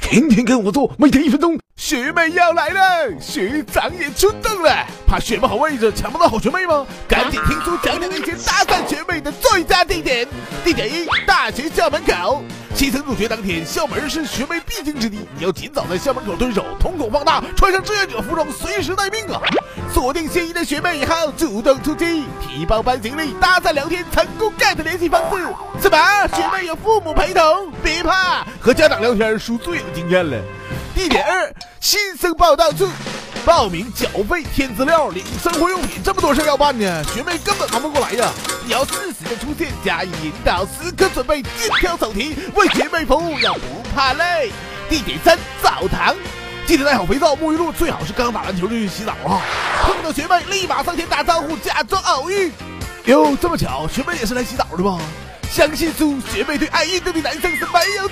天天跟我做，每天一分钟。学妹要来了，学长也出动了，怕学不好位置抢不到好学妹吗？赶紧听出讲讲那些搭讪学妹的最地点。一，大学校门口。新生入学当天，校门是学妹必经之地，你要尽早在校门口蹲守，瞳孔放大，穿上志愿者服装，随时待命啊！锁定心仪的学妹以后，主动出击，提包班行李，搭讪聊天，成功 get 联系方式。什么？学妹有父母陪同？别怕，和家长聊天输最有经验了。地点二，新生报到处，报名、缴费、填资料、领生活用品，这么多事要办呢，学妹根本忙不过来呀！你要适时的出现，加以引导，时刻准备精挑手题，为学妹服务，要不怕累。地点三，澡堂，记得带好肥皂、沐浴露，最好是刚打完球就去洗澡啊！碰到学妹，立马上前打招呼，假装偶遇。哟，这么巧，学妹也是来洗澡的吗？相信猪学妹对爱运动的男生是没有。